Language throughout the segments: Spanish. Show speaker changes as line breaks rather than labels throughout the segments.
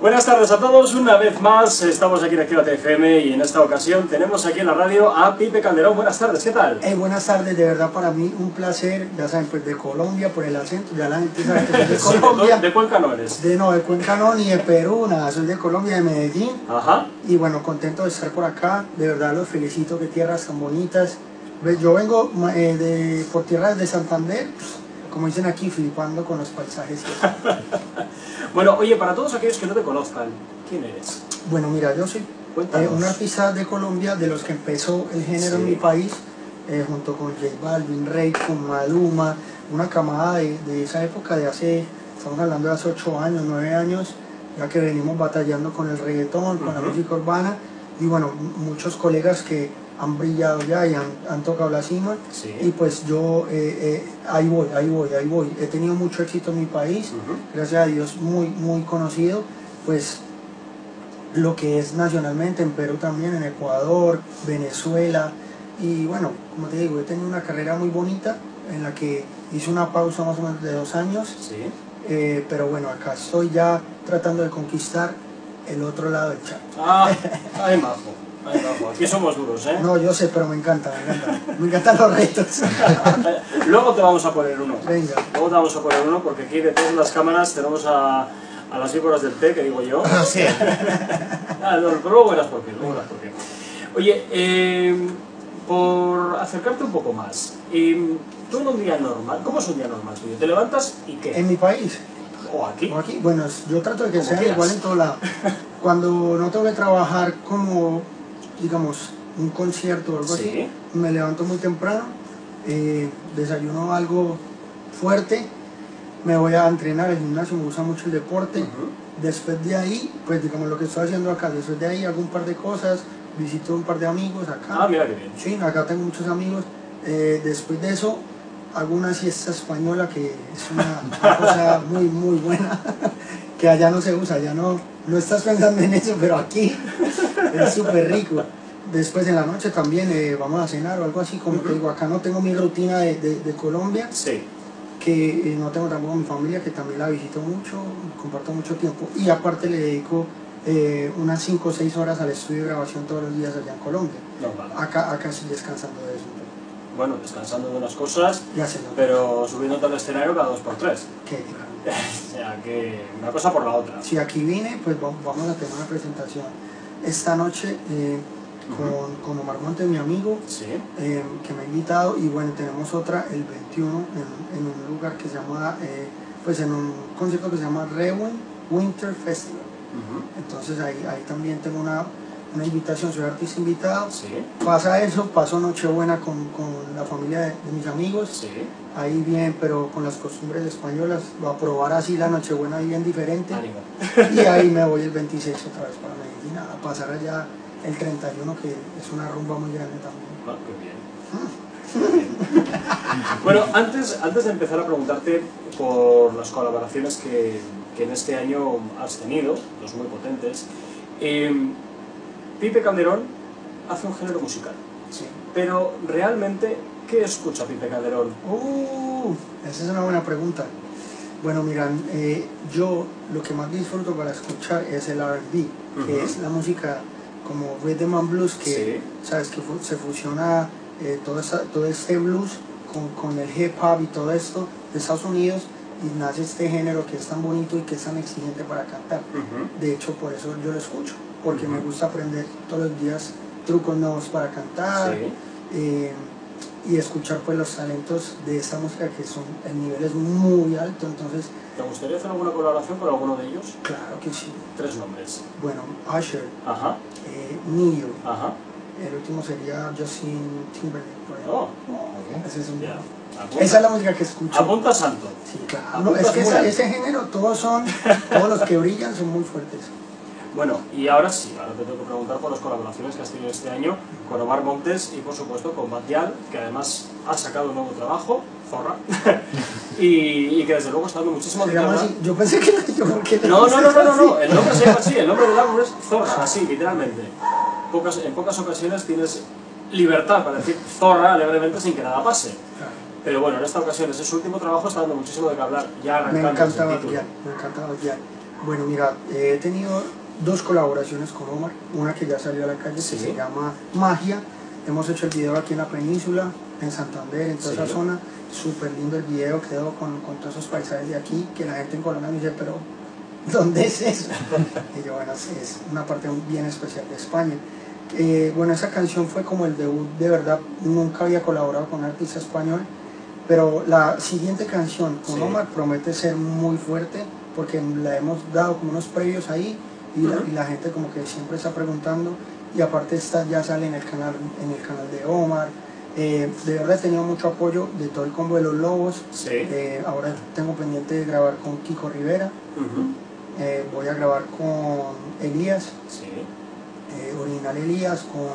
Buenas tardes a todos, una vez más estamos aquí en Activa FM y en esta ocasión tenemos aquí en la radio a Pipe Calderón. Buenas tardes, ¿qué tal?
Eh, buenas tardes, de verdad para mí un placer, ya saben, pues de Colombia por el acento, ya la gente sabe que soy de Colombia.
¿De Cuenca no eres?
De no, de Cuenca no, ni de Perú, nada, soy de Colombia, de Medellín.
Ajá.
Y bueno, contento de estar por acá, de verdad los felicito, qué tierras tan bonitas. Ve, Yo vengo eh, de, por tierras de Santander, como dicen aquí, flipando con los paisajes.
Bueno, oye, para todos aquellos que no te conozcan, ¿quién eres?
Bueno, mira, yo soy eh, un artista de Colombia de los que empezó el género
Sí.
en mi país, eh, junto con J Balvin, Rey, con Maluma, una camada de, de esa época, de hace, estamos hablando de hace 8 años, 9 años, ya que venimos batallando con el reggaetón, con la música urbana, y bueno, muchos colegas que han brillado ya y han, han tocado la cima,
Sí.
y pues yo eh, eh, ahí voy, ahí voy, ahí voy. He tenido mucho éxito en mi país, gracias a Dios muy, muy conocido, pues lo que es nacionalmente en Perú también, en Ecuador, Venezuela, y bueno, como te digo, he tenido una carrera muy bonita en la que hice una pausa más o menos de dos años,
Sí.
eh, pero bueno, acá estoy ya tratando de conquistar el otro lado del chat.
Ah. Ay, majo. Aquí somos duros, ¿eh?
No, yo sé, pero me encanta, me encanta. Me encantan los retos.
Luego te vamos a poner uno.
Venga.
Luego te vamos a poner uno porque aquí detrás de las cámaras tenemos a, a las víboras del té, que digo yo.
Sí.
Ah, no, pero luego verás por qué, luego verás por qué. Oye, eh, por acercarte un poco más, eh, tú en un día normal, ¿cómo es un día normal tuyo? ¿Te levantas y qué?
En mi país,
¿O aquí?
o aquí, bueno, yo trato de que
Como
sea
quieras.
igual en todo lado. Cuando no tengo que trabajar como, digamos, un concierto o algo
Sí.
así, me levanto muy temprano, eh, desayuno algo fuerte, me voy a entrenar, el gimnasio me gusta mucho el deporte. Después de ahí, pues digamos lo que estoy haciendo acá, después de ahí hago un par de cosas, visito un par de amigos acá.
Ah, mira qué bien.
Sí, acá tengo muchos amigos. Eh, después de eso, hago una siesta española que es una, una cosa muy, muy buena, que allá no se usa, allá no, no estás pensando en eso, pero aquí es súper rico. Después en la noche también eh, vamos a cenar o algo así, como te digo, acá no tengo mi rutina de, de- de Colombia,
Sí.
que eh, no tengo tampoco mi familia, que también la visito mucho, comparto mucho tiempo, y aparte le dedico eh, unas 5 o 6 horas al estudio de grabación todos los días allá en Colombia.
Normal.
Acá, acá sí descansando de eso.
Bueno, descansando de unas cosas, pero subiéndote al escenario cada dos por tres.
que
o sea, que una cosa por la otra.
si aquí vine, pues va- vamos a tener una presentación esta noche eh, con, con Omar Montes, mi amigo,
Sí.
eh, que me ha invitado. Y bueno, tenemos otra el 21 en, en un lugar que se llama, eh, pues en un concierto que se llama Rewen Winter Festival. Entonces ahí, ahí también tengo una, una invitación, soy artista invitado.
Sí.
Pasa eso, paso Nochebuena con, con la familia de, de mis amigos.
Sí.
Ahí bien, pero con las costumbres españolas, va a probar así la Nochebuena ahí bien diferente.
Ánimo.
Y ahí me voy el 26 otra vez para Medellín, a pasar allá el 31, que es una rumba muy grande también.
Ah, qué bien. Bueno, antes, antes de empezar a preguntarte por las colaboraciones que, que en este año has tenido, dos muy potentes, eh, Pipe Calderón hace un género musical,
Sí.
pero realmente, ¿qué escucha Pipe Calderón?
Uh, esa es una buena pregunta. Bueno, miran, eh, yo lo que más disfruto para escuchar es el RB, que es la música como rhythm and blues, que
Sí.
sabes que se fusiona eh, todo, esa- todo este blues con, con el hip hop y todo esto de Estados Unidos y nace este género que es tan bonito y que es tan exigente para cantar. De hecho, por eso yo lo escucho, porque me gusta aprender todos los días trucos nuevos para cantar
Sí.
eh, y escuchar pues los talentos de esta música que son, el nivel es muy alto, entonces,
¿Te gustaría hacer alguna colaboración con alguno de ellos?
claro que sí.
Tres nombres.
Bueno, Usher,
Ajá,
eh, Neo,
ajá.
el último sería Justin Timberlake. por ejemplo.
Oh,
Ese es un-
ya. Apunta,
Esa es la música que escucho.
apunta santo.
Sí, claro. No, es que ese género, todos son, todos los que brillan son muy fuertes.
Bueno, y ahora sí, ahora te tengo que preguntar por las colaboraciones que has tenido este año con Omar Montes y por supuesto con Batial, que además ha sacado un nuevo trabajo, Zorra, y, y que desde luego está dando muchísimo de.
Yo pensé que yo ¿por qué le
No, no, no, no, no, no, el nombre se llama así, el nombre del álbum es Zorra, así, literalmente. Pocas, en pocas ocasiones tienes libertad para decir Zorra alegremente sin que nada pase. Pero bueno, en esta ocasión ese su último trabajo está dando muchísimo de qué hablar, ya
Me
arrancando
encanta
ese título.
Batial, me encanta Batial. Bueno, mira, he tenido dos colaboraciones con Omar. Una que ya salió a la calle,
Sí.
que se llama Magia. Hemos hecho el video aquí en la península, en Santander, en toda
Sí.
esa zona. Súper lindo el video, quedó con, con todos esos paisajes de aquí, que la gente en Colombia me dice, pero ¿dónde es eso? y yo, bueno, es una parte bien especial de España. Eh, bueno, esa canción fue como el debut, de verdad, nunca había colaborado con un artista español, pero la siguiente canción con
Sí.
Omar promete ser muy fuerte, porque la hemos dado como unos previos ahí, y, la,
Ujú.
y la gente como que siempre está preguntando, y aparte esta ya sale en el canal, en el canal de Omar. Eh, de verdad he tenido mucho apoyo de todo el combo de los lobos.
Sí.
Eh, ahora tengo pendiente de grabar con Kiko Rivera. Eh, voy a grabar con Elías,
Sí.
Original Elías, con,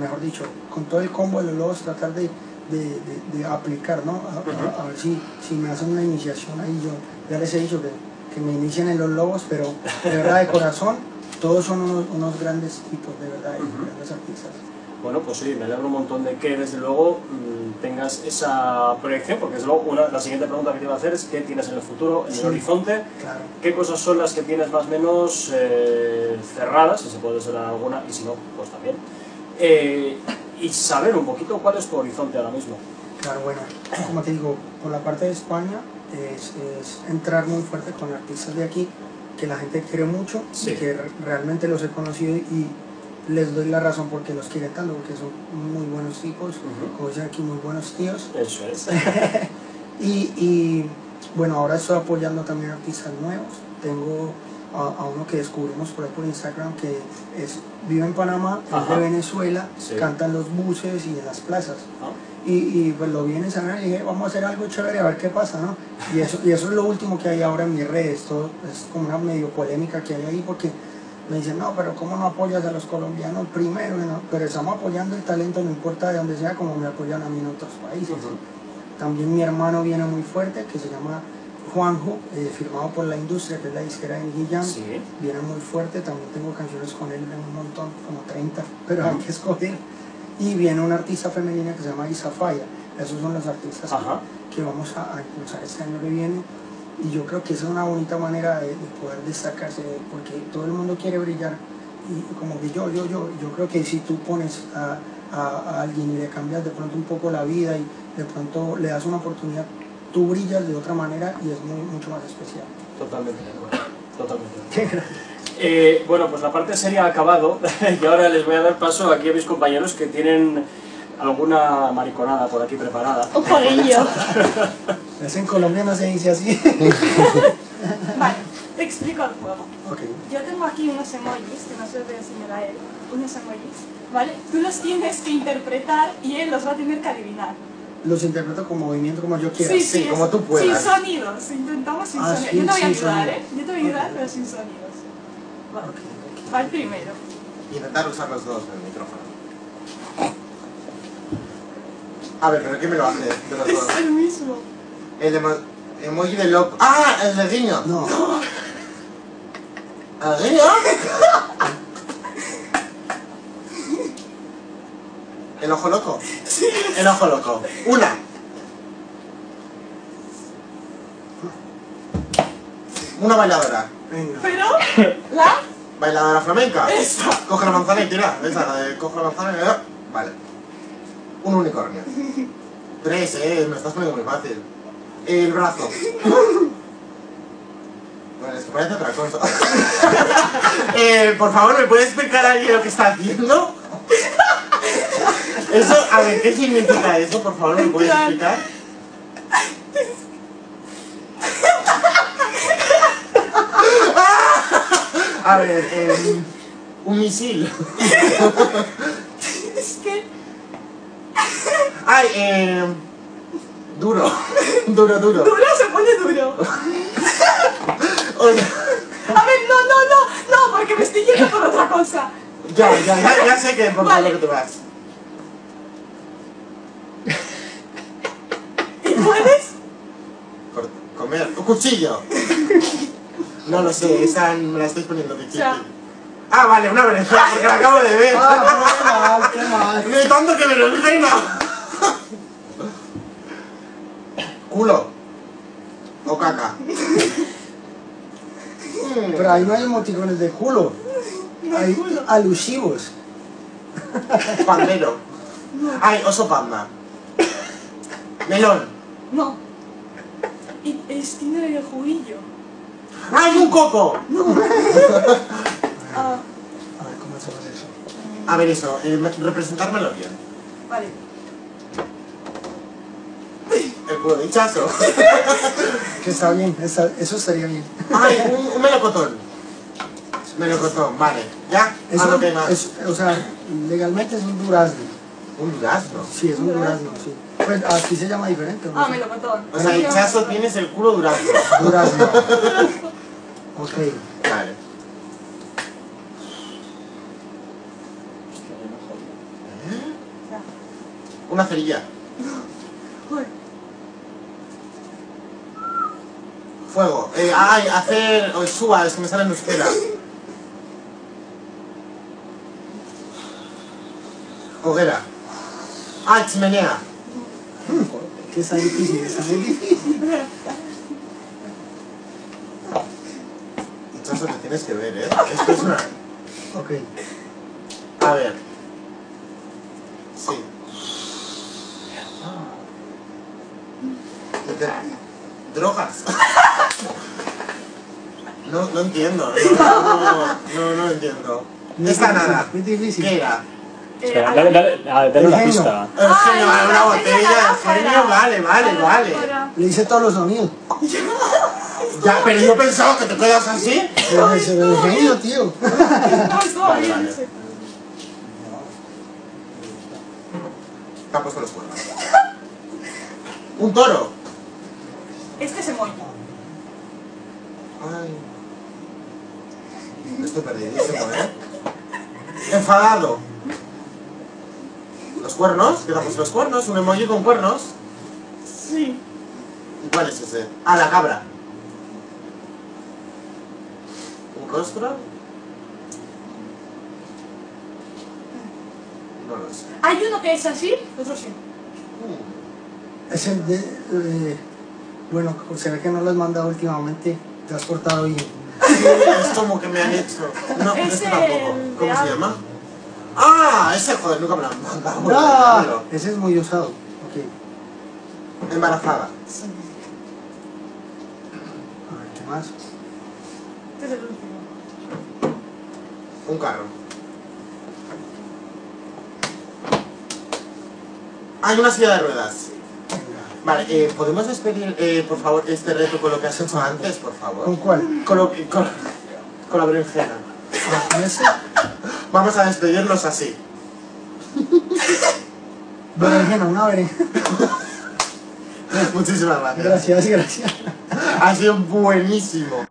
mejor dicho, con todo el combo de los lobos, tratar de, de, de- de aplicar, ¿no? A, a-
Ujú.
a ver si, si me hacen una iniciación ahí. Yo ya les he dicho que, que me inicien en los lobos, pero de verdad, de corazón, todos son unos, unos grandes tipos, de verdad, y
Ujú.
grandes artistas.
Bueno, pues sí, me alegro un montón de que desde luego mm, tengas esa proyección, porque desde luego una, la siguiente pregunta que te iba a hacer es qué tienes en el futuro, en
Sí.
el horizonte,
Claro.
qué cosas son las que tienes más o menos eh, cerradas, si se puede ser alguna, y si no, pues también. Eh, y saber un poquito cuál es tu horizonte ahora mismo.
Claro, bueno, como te digo, por la parte de España es, es entrar muy fuerte con artistas de aquí que la gente quiere mucho
Sí.
y que re- realmente los he conocido y les doy la razón porque los quieren tanto, porque son muy buenos tipos,
Ujú.
como dicen aquí, muy buenos tíos.
Eso es.
Y, y, bueno, ahora estoy apoyando también artistas nuevos. Tengo a, a uno que descubrimos por ahí por Instagram que es, vive en Panamá, es de Venezuela,
Sí.
canta en los buses y en las plazas.
¿no?
Y, y, pues lo vi en Instagram y dije, vamos a hacer algo chévere, a ver qué pasa, ¿no? Y eso, y eso es lo último que hay ahora en mis redes, todo es como una medio polémica que hay ahí porque me dicen, no, pero ¿cómo no apoyas a los colombianos primero? no? Pero estamos apoyando el talento, no importa de dónde sea, como me apoyan a mí en otros países. También mi hermano viene muy fuerte, que se llama Juanjo, eh, firmado por la industria, que es la disquera de.
Sí.
Viene muy fuerte, también tengo canciones con él un montón, como 30, pero hay que escoger. Y viene una artista femenina que se llama Isafaya. Esos son los artistas
Ajá.
que, vamos a, a impulsar este año que viene. Y yo creo que esa es una bonita manera de, de poder destacarse, porque todo el mundo quiere brillar. Y como que yo, yo, yo, yo creo que si tú pones a, a- a alguien y le cambias de pronto un poco la vida y de pronto le das una oportunidad, tú brillas de otra manera y es muy, mucho más especial.
Totalmente de acuerdo. Totalmente. Eh, bueno, pues la parte seria ha acabado y ahora les voy a dar paso aquí a mis compañeros que tienen alguna mariconada por aquí preparada.
Un poquillo.
Es en Colombia no se dice así.
Vale, te explico el juego.
ok.
Yo tengo aquí unos emojis, que no se los voy a enseñar a él, unos emojis, ¿vale? Tú los tienes que interpretar y él los va a tener que adivinar.
Los interpreto con movimiento como yo quiera.
Sí, sí,
como
es-
tú puedas.
Sin sonidos, intentamos sin
Ah,
sonidos.
sí,
yo te voy a ayudar,
sonido.
¿eh? Yo te voy a ayudar, pero sin sonidos. El primero.
Intentar usar los dos en el micrófono. A ver, pero ¿quién me lo hace de los dos?
Es el mismo.
El emo- emoji de loco. ¡Ah! El de guiño.
No,
¿El guiño? El ojo loco. El ojo loco. Una. Una bailadora.
venga.
Pero, la...
Bailadora flamenca.
Esa.
Coge la manzana y tira. Esa, la de coge la manzana y... ah, Vale. Un unicornio. Tres, eh. Me estás poniendo muy fácil. El brazo. Bueno, es que parece otra cosa. eh, por favor, ¿me puede explicar alguien lo que está haciendo? Eso, a ver, ¿qué significa eso? Por favor, ¿me puedes explicar? A ver, eh, un misil.
Es que...
Ay, eh, duro. Duro, duro.
Duro se pone duro.
Oye,
A ver, no, no, no, no, porque me estoy yendo por otra cosa.
ya, ya, ya, ya sé que por
Vale.
favor que te vas.
¿Y puedes?
Comer. Un cuchillo. No lo sé, esa me la estoy poniendo difícil.
Ya.
Ah, vale, una berenjena, porque la acabo de ver.
Ah, qué mal, qué mal.
De tanto que berenjena. Culo. O caca.
Pero ahí no hay emoticones de culo. Hay alusivos.
Pandero. Ay, oso panda. Melón.
No. Y es, tiene el juguillo.
¡Ay, un coco!
Ah,
A ver, ¿cómo hacemos eso?
A ver eso, eh, me- representármelo bien.
vale.
El culo de hinchazo.
Que está bien, está- eso estaría bien.
Ay, un, un melocotón. Melocotón, vale. Ya,
Es
a lo
un-
que más.
es- o sea, legalmente es un durazno.
Un durazno.
Sí, es un durazno, sí. Pues aquí se llama diferente. ¿no?
Ah, melocotón.
O sea, hinchazo tienes el culo durazno.
Durazno. Ok.
Vale. Una cerilla. Fuego. Eh, ay, hacer. O suba, es que me sale en euskera. Hoguera. Ay, chimenea.
Que está difícil, está muy difícil.
Hinchazo te tienes que ver, ¿eh? Esto es una.
Ok.
A ver. Sí. De- Drogas. No, no entiendo. No, no, no, no entiendo.
Muy
Esta nada.
Muy difícil.
¿Qué era?
Eh,
Espera, dale, dale, ah, dale una pista.
El genio, una
la
botella, el
lámpara.
genio, vale, vale, vale.
Le hice todos los sonidos.
Ya, pero yo pensaba que te quedas así.
Pero era el genio, tío.
Te ha puesto los cuernos. Un toro.
Este se molla.
Ay. Estoy perdidísimo, ¿eh? Enfadado. Los cuernos, ¿qué te ha puesto los cuernos? Un emoji con cuernos.
Sí.
¿Y cuál es ese? Ah, la cabra. ¿Un rostro? No lo sé.
Hay uno que es así, otro sí.
Uh,
Es el de. eh, bueno, se ve que no lo has mandado últimamente. Te has portado bien.
sí, es como que me han hecho. No,
Es
este tampoco.
el
¿Cómo se
algo.
¡Ah! Ese, joder, nunca me lo han mandado.
¡Ah! Ese es muy usado. Ok.
Embarazada.
A ver, ¿qué más?
Este es el último.
Un carro. Hay una silla de ruedas. Vale, eh, ¿podemos despedir, eh, por favor, este reto con lo que has hecho antes, por
¿Con
favor?
cuál?
Con, lo que- con, con la berenjena. Vamos a despedirnos así.
Berenjena, una berenjena.
Muchísimas gracias.
Gracias, gracias.
Ha sido buenísimo.